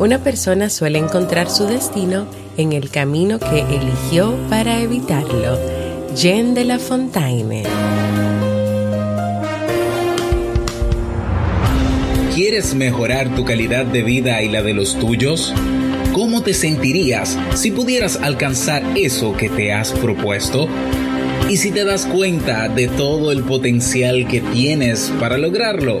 Una persona suele encontrar su destino en el camino que eligió para evitarlo. Jean de la Fontaine. ¿Quieres mejorar tu calidad de vida y la de los tuyos? ¿Cómo te sentirías si pudieras alcanzar eso que te has propuesto? ¿Y si te das cuenta de todo el potencial que tienes para lograrlo?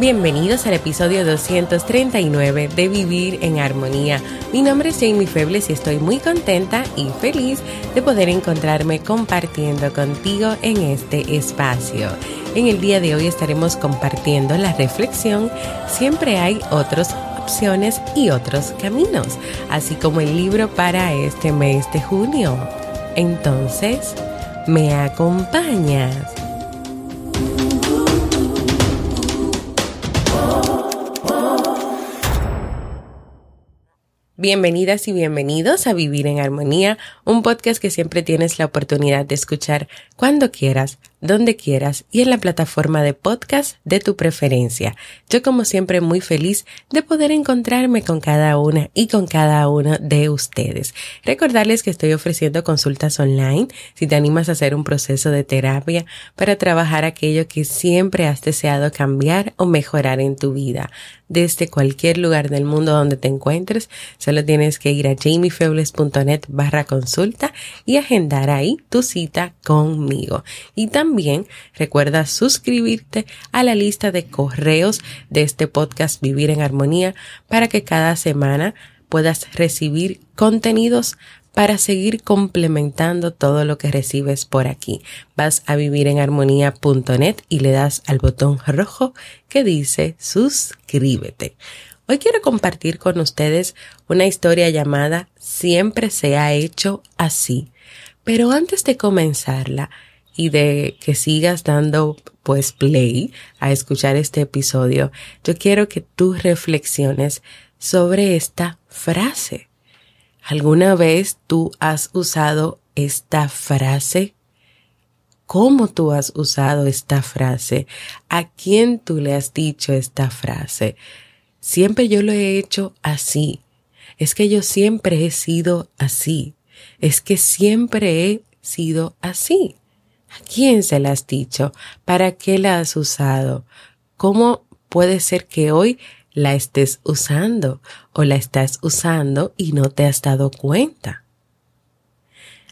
Bienvenidos al episodio 239 de Vivir en Armonía. Mi nombre es Jamie Febles y estoy muy contenta y feliz de poder encontrarme compartiendo contigo en este espacio. En el día de hoy estaremos compartiendo la reflexión Siempre hay otras opciones y otros caminos, así como el libro para este mes de junio. Entonces, ¿me acompañas? Bienvenidas y bienvenidos a Vivir en Armonía, un podcast que siempre tienes la oportunidad de escuchar cuando quieras, donde quieras y en la plataforma de podcast de tu preferencia. Yo como siempre muy feliz de poder encontrarme con cada una y con cada uno de ustedes. Recordarles que estoy ofreciendo consultas online si te animas a hacer un proceso de terapia para trabajar aquello que siempre has deseado cambiar o mejorar en tu vida desde cualquier lugar del mundo donde te encuentres. Solo tienes que ir a jamiefebles.net barra consulta y agendar ahí tu cita conmigo. Y también recuerda suscribirte a la lista de correos de este podcast Vivir en Armonía para que cada semana puedas recibir contenidos para seguir complementando todo lo que recibes por aquí. Vas a vivirenarmonía.net y le das al botón rojo que dice suscríbete. Hoy quiero compartir con ustedes una historia llamada Siempre se ha hecho así. Pero antes de comenzarla y de que sigas dando pues play a escuchar este episodio, yo quiero que tú reflexiones sobre esta frase. ¿Alguna vez tú has usado esta frase? ¿Cómo tú has usado esta frase? ¿A quién tú le has dicho esta frase? Siempre yo lo he hecho así. Es que yo siempre he sido así. Es que siempre he sido así. ¿A quién se la has dicho? ¿Para qué la has usado? ¿Cómo puede ser que hoy la estés usando o la estás usando y no te has dado cuenta.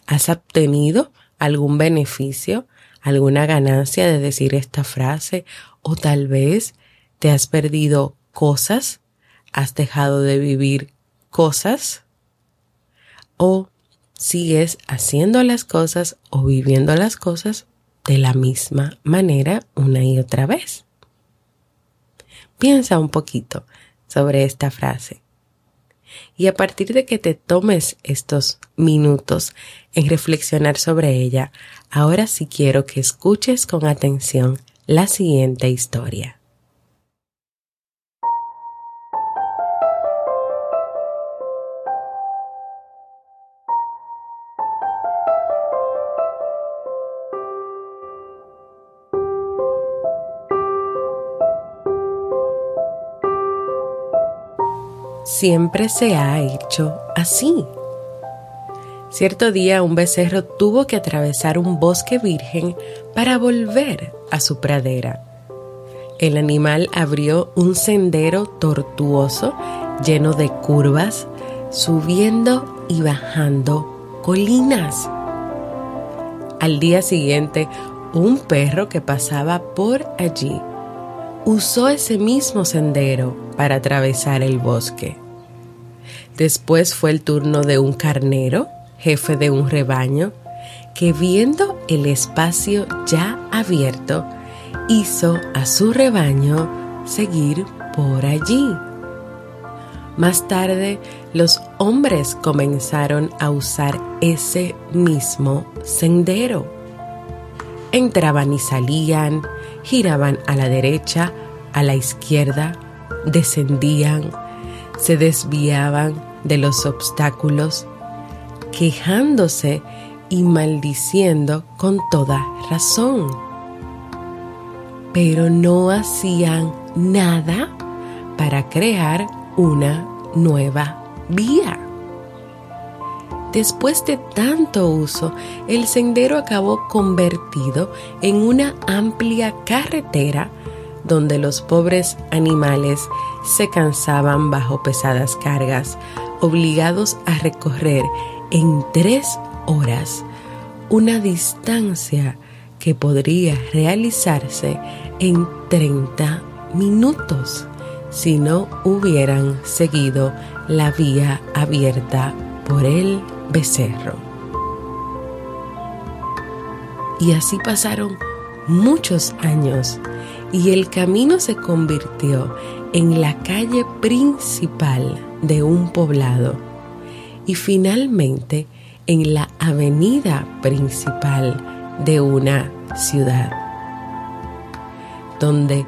¿Has obtenido algún beneficio, alguna ganancia de decir esta frase o tal vez te has perdido cosas, has dejado de vivir cosas o sigues haciendo las cosas o viviendo las cosas de la misma manera una y otra vez. Piensa un poquito sobre esta frase. Y a partir de que te tomes estos minutos en reflexionar sobre ella, ahora sí quiero que escuches con atención la siguiente historia. Siempre se ha hecho así. Cierto día un becerro tuvo que atravesar un bosque virgen para volver a su pradera. El animal abrió un sendero tortuoso lleno de curvas, subiendo y bajando colinas. Al día siguiente, un perro que pasaba por allí usó ese mismo sendero para atravesar el bosque. Después fue el turno de un carnero, jefe de un rebaño, que viendo el espacio ya abierto, hizo a su rebaño seguir por allí. Más tarde, los hombres comenzaron a usar ese mismo sendero. Entraban y salían, giraban a la derecha, a la izquierda, descendían, se desviaban de los obstáculos, quejándose y maldiciendo con toda razón. Pero no hacían nada para crear una nueva vía. Después de tanto uso, el sendero acabó convertido en una amplia carretera donde los pobres animales se cansaban bajo pesadas cargas, obligados a recorrer en tres horas una distancia que podría realizarse en 30 minutos si no hubieran seguido la vía abierta por el becerro. Y así pasaron muchos años y el camino se convirtió en la calle principal de un poblado y finalmente en la avenida principal de una ciudad, donde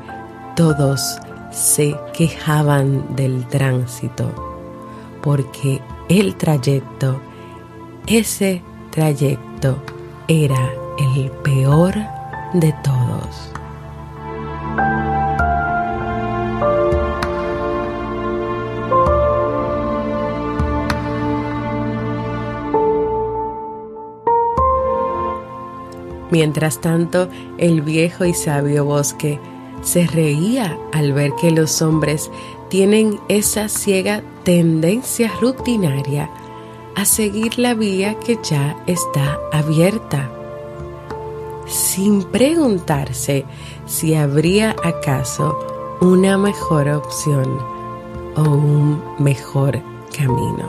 todos se quejaban del tránsito, porque el trayecto, ese trayecto era el peor de todos. Mientras tanto, el viejo y sabio bosque se reía al ver que los hombres tienen esa ciega tendencia rutinaria a seguir la vía que ya está abierta, sin preguntarse si habría acaso una mejor opción o un mejor camino.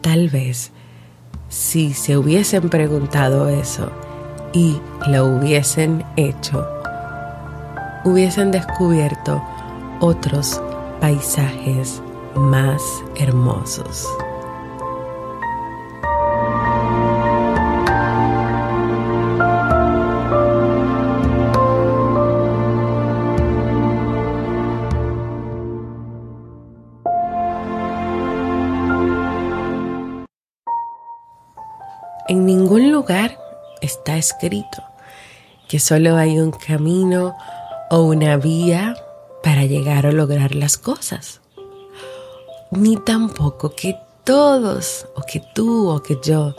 Tal vez si se hubiesen preguntado eso y lo hubiesen hecho, hubiesen descubierto otros paisajes más hermosos. Que solo hay un camino o una vía para llegar o lograr las cosas. Ni tampoco que todos o que tú o que yo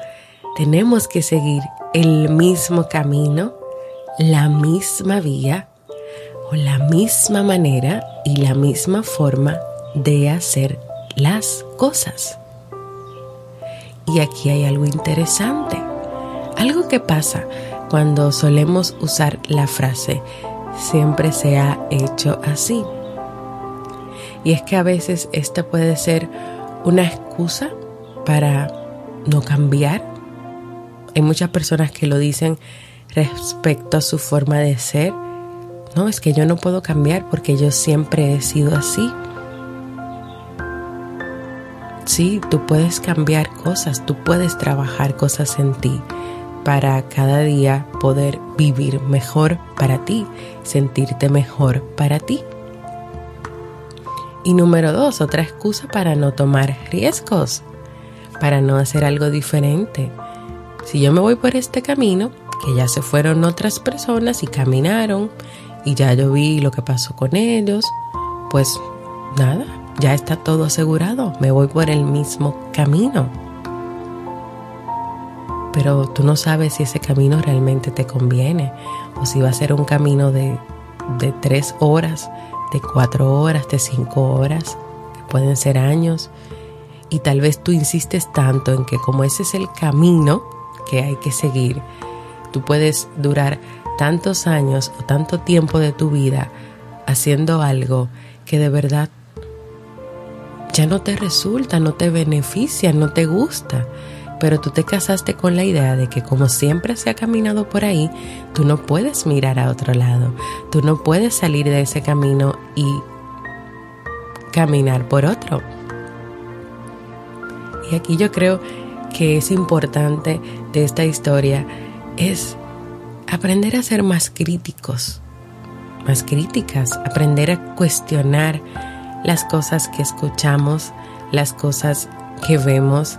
tenemos que seguir el mismo camino, la misma vía o la misma manera y la misma forma de hacer las cosas. Y aquí hay algo interesante, algo que pasa cuando solemos usar la frase siempre se ha hecho así. Y es que a veces esta puede ser una excusa para no cambiar. Hay muchas personas que lo dicen respecto a su forma de ser. No, es que yo no puedo cambiar porque yo siempre he sido así. Sí, tú puedes cambiar cosas, tú puedes trabajar cosas en ti para cada día poder vivir mejor para ti, sentirte mejor para ti. Y número dos, otra excusa para no tomar riesgos, para no hacer algo diferente. Si yo me voy por este camino, que ya se fueron otras personas y caminaron, y ya yo vi lo que pasó con ellos, pues nada, ya está todo asegurado, me voy por el mismo camino. Pero tú no sabes si ese camino realmente te conviene o si va a ser un camino de, de tres horas, de cuatro horas, de cinco horas, pueden ser años, y tal vez tú insistes tanto en que como ese es el camino que hay que seguir, tú puedes durar tantos años o tanto tiempo de tu vida haciendo algo que de verdad ya no te resulta, no te beneficia, no te gusta. Pero tú te casaste con la idea de que como siempre se ha caminado por ahí, tú no puedes mirar a otro lado, tú no puedes salir de ese camino y caminar por otro. Y aquí yo creo que es importante de esta historia es aprender a ser más críticos, más críticas, aprender a cuestionar las cosas que escuchamos, las cosas que vemos,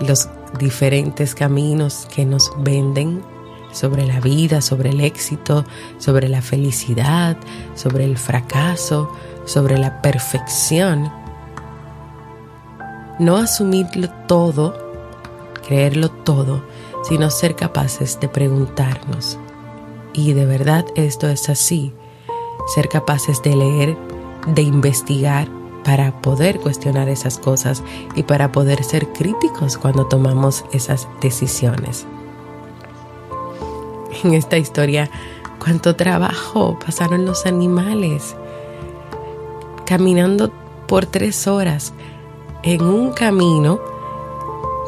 los diferentes caminos que nos venden sobre la vida, sobre el éxito, sobre la felicidad, sobre el fracaso, sobre la perfección. No asumirlo todo, creerlo todo, sino ser capaces de preguntarnos. Y de verdad esto es así. Ser capaces de leer, de investigar para poder cuestionar esas cosas y para poder ser críticos cuando tomamos esas decisiones. En esta historia, cuánto trabajo pasaron los animales caminando por tres horas en un camino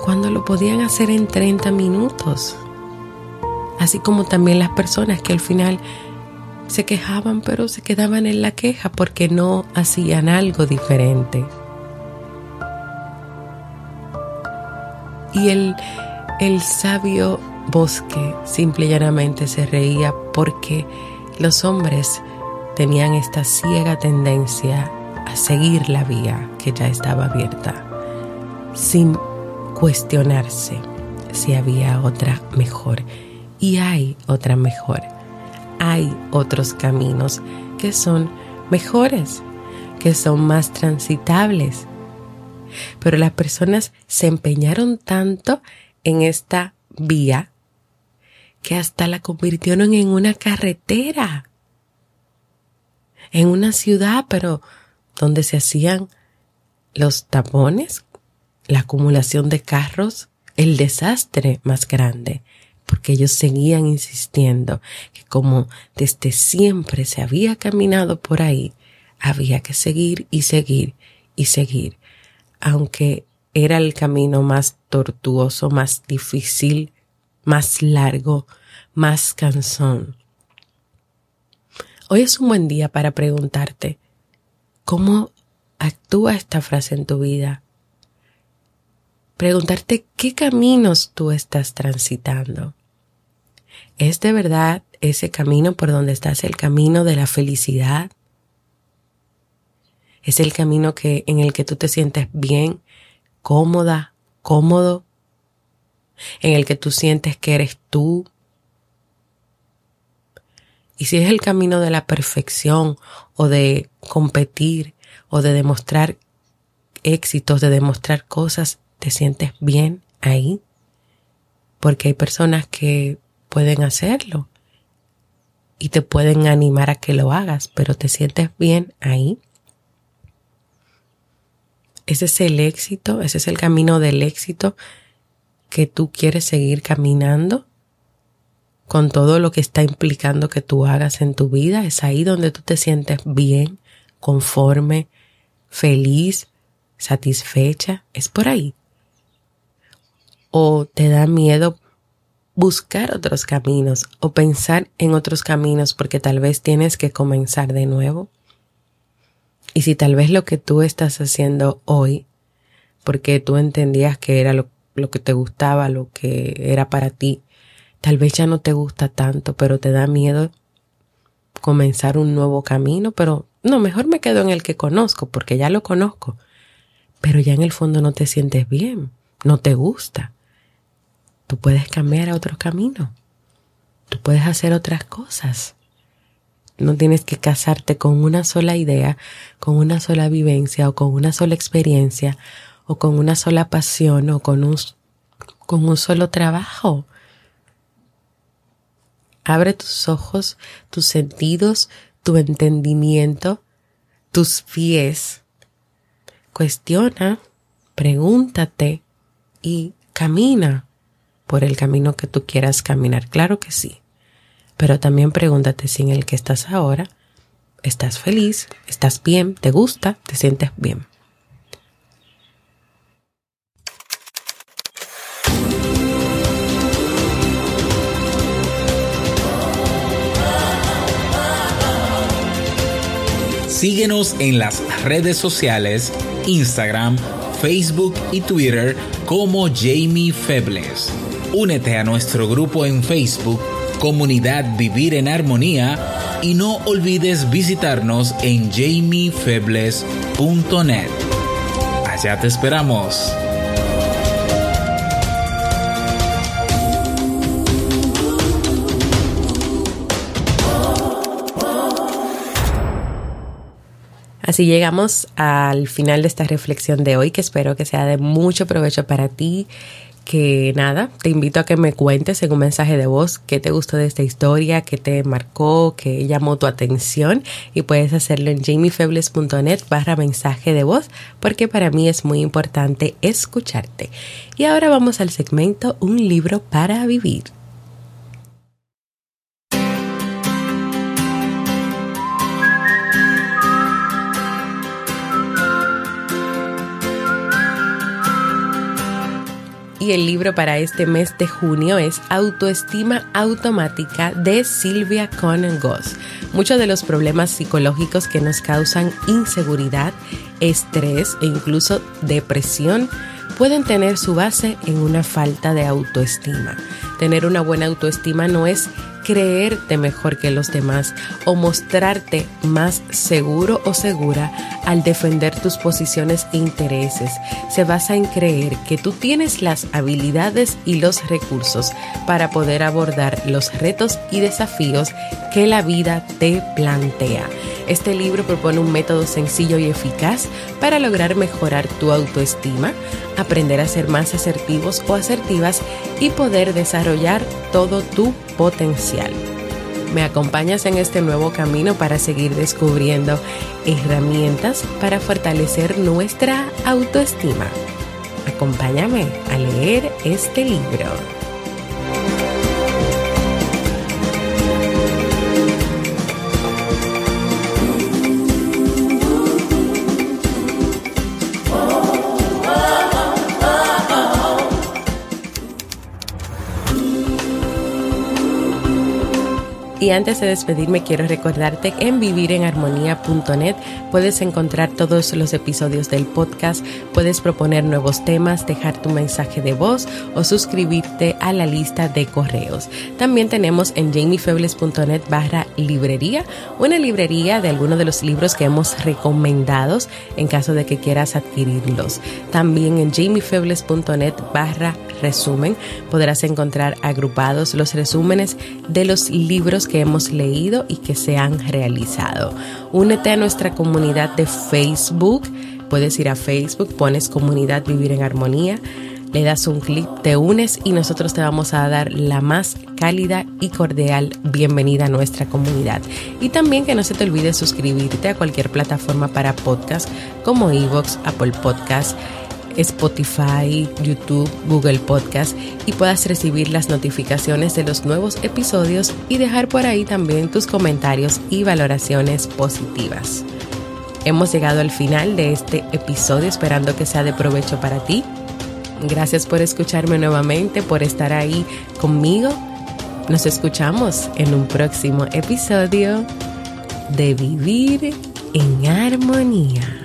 cuando lo podían hacer en 30 minutos. Así como también las personas que al final se quejaban pero se quedaban en la queja porque no hacían algo diferente. Y el, el sabio bosque simple y llanamente se reía porque los hombres tenían esta ciega tendencia a seguir la vía que ya estaba abierta, sin cuestionarse si había otra mejor. Y hay otra mejor. Hay otros caminos que son mejores, que son más transitables. Pero las personas se empeñaron tanto en esta vía que hasta la convirtieron en una carretera, en una ciudad, pero donde se hacían los tapones la acumulación de carros, el desastre más grande, porque ellos seguían insistiendo que como desde siempre se había caminado por ahí, había que seguir y seguir y seguir, aunque era el camino más tortuoso, más difícil, más largo, más cansón. Hoy es un buen día para preguntarte, ¿cómo actúa esta frase en tu vida? preguntarte qué caminos tú estás transitando. ¿Es de verdad ese camino por donde estás el camino de la felicidad? ¿Es el camino que, en el que tú te sientes bien, cómoda, cómodo? ¿En el que tú sientes que eres tú? Y si es el camino de la perfección o de competir o de demostrar éxitos, de demostrar cosas, te sientes bien ahí, porque hay personas que pueden hacerlo y te pueden animar a que lo hagas, pero te sientes bien ahí. Ese es el éxito, ese es el camino del éxito que tú quieres seguir caminando con todo lo que está implicando que tú hagas en tu vida. Es ahí donde tú te sientes bien, conforme, feliz, satisfecha. Es por ahí o te da miedo buscar otros caminos o pensar en otros caminos porque tal vez tienes que comenzar de nuevo. Y si tal vez lo que tú estás haciendo hoy, porque tú entendías que era lo, que te gustaba, lo que era para ti, tal vez ya no te gusta tanto, pero te da miedo comenzar un nuevo camino, pero no, mejor me quedo en el que conozco, porque ya lo conozco, pero ya en el fondo no te sientes bien, no te gusta. Tú puedes cambiar a otro camino. Tú puedes hacer otras cosas. No tienes que casarte con una sola idea, con una sola vivencia o con una sola experiencia o con una sola pasión o con un, con un solo trabajo. Abre tus ojos, tus sentidos, tu entendimiento, tus pies cuestiona, pregúntate y camina por el camino que tú quieras caminar. Claro que sí. Pero también pregúntate si en el que estás ahora estás feliz, estás bien, te gusta, te sientes bien. Síguenos en las redes sociales, Instagram, Facebook y Twitter como Jamie Febles. Únete a nuestro grupo en Facebook, Comunidad Vivir en Armonía, y no olvides visitarnos en jamiefebles.net. Allá te esperamos. Así llegamos al final de esta reflexión de hoy, que espero que sea de mucho provecho para ti. Que nada, te invito a que me cuentes en un mensaje de voz qué te gustó de esta historia, qué te marcó, qué llamó tu atención y puedes hacerlo en jamiefebles.net barra mensaje de voz porque para mí es muy importante escucharte. Y ahora vamos al segmento Un libro para vivir. Y el libro para este mes de junio es Autoestima Automática de Silvia Conan Goss. Muchos de los problemas psicológicos que nos causan inseguridad, estrés e incluso depresión pueden tener su base en una falta de autoestima. Tener una buena autoestima no es creerte mejor que los demás o mostrarte más seguro o segura al defender tus posiciones e intereses. Se basa en creer que tú tienes las habilidades y los recursos para poder abordar los retos y desafíos que la vida te plantea. Este libro propone un método sencillo y eficaz para lograr mejorar tu autoestima, aprender a ser más asertivos o asertivas y poder desarrollar todo tu potencial. ¿Me acompañas en este nuevo camino para seguir descubriendo herramientas para fortalecer nuestra autoestima? Acompáñame a leer este libro. Y antes de despedirme quiero recordarte que en vivirenarmonía.net puedes encontrar todos los episodios del podcast, puedes proponer nuevos temas, dejar tu mensaje de voz o suscribirte a la lista de correos. También tenemos en jamiefebles.net barra librería, una librería de algunos de los libros que hemos recomendado en caso de que quieras adquirirlos. También en jamiefebles.net barra resumen podrás encontrar agrupados los resúmenes de los libros que hemos leído y que se han realizado. Únete a nuestra comunidad de Facebook. Puedes ir a Facebook, pones comunidad Vivir en Armonía, le das un clic, te unes y nosotros te vamos a dar la más cálida y cordial bienvenida a nuestra comunidad. Y también que no se te olvide suscribirte a cualquier plataforma para podcast como Evox, Apple Podcast Spotify, YouTube, Google Podcast y puedas recibir las notificaciones de los nuevos episodios y dejar por ahí también tus comentarios y valoraciones positivas. Hemos llegado al final de este episodio esperando que sea de provecho para ti. Gracias por escucharme nuevamente, por estar ahí conmigo. Nos escuchamos en un próximo episodio de Vivir en Armonía.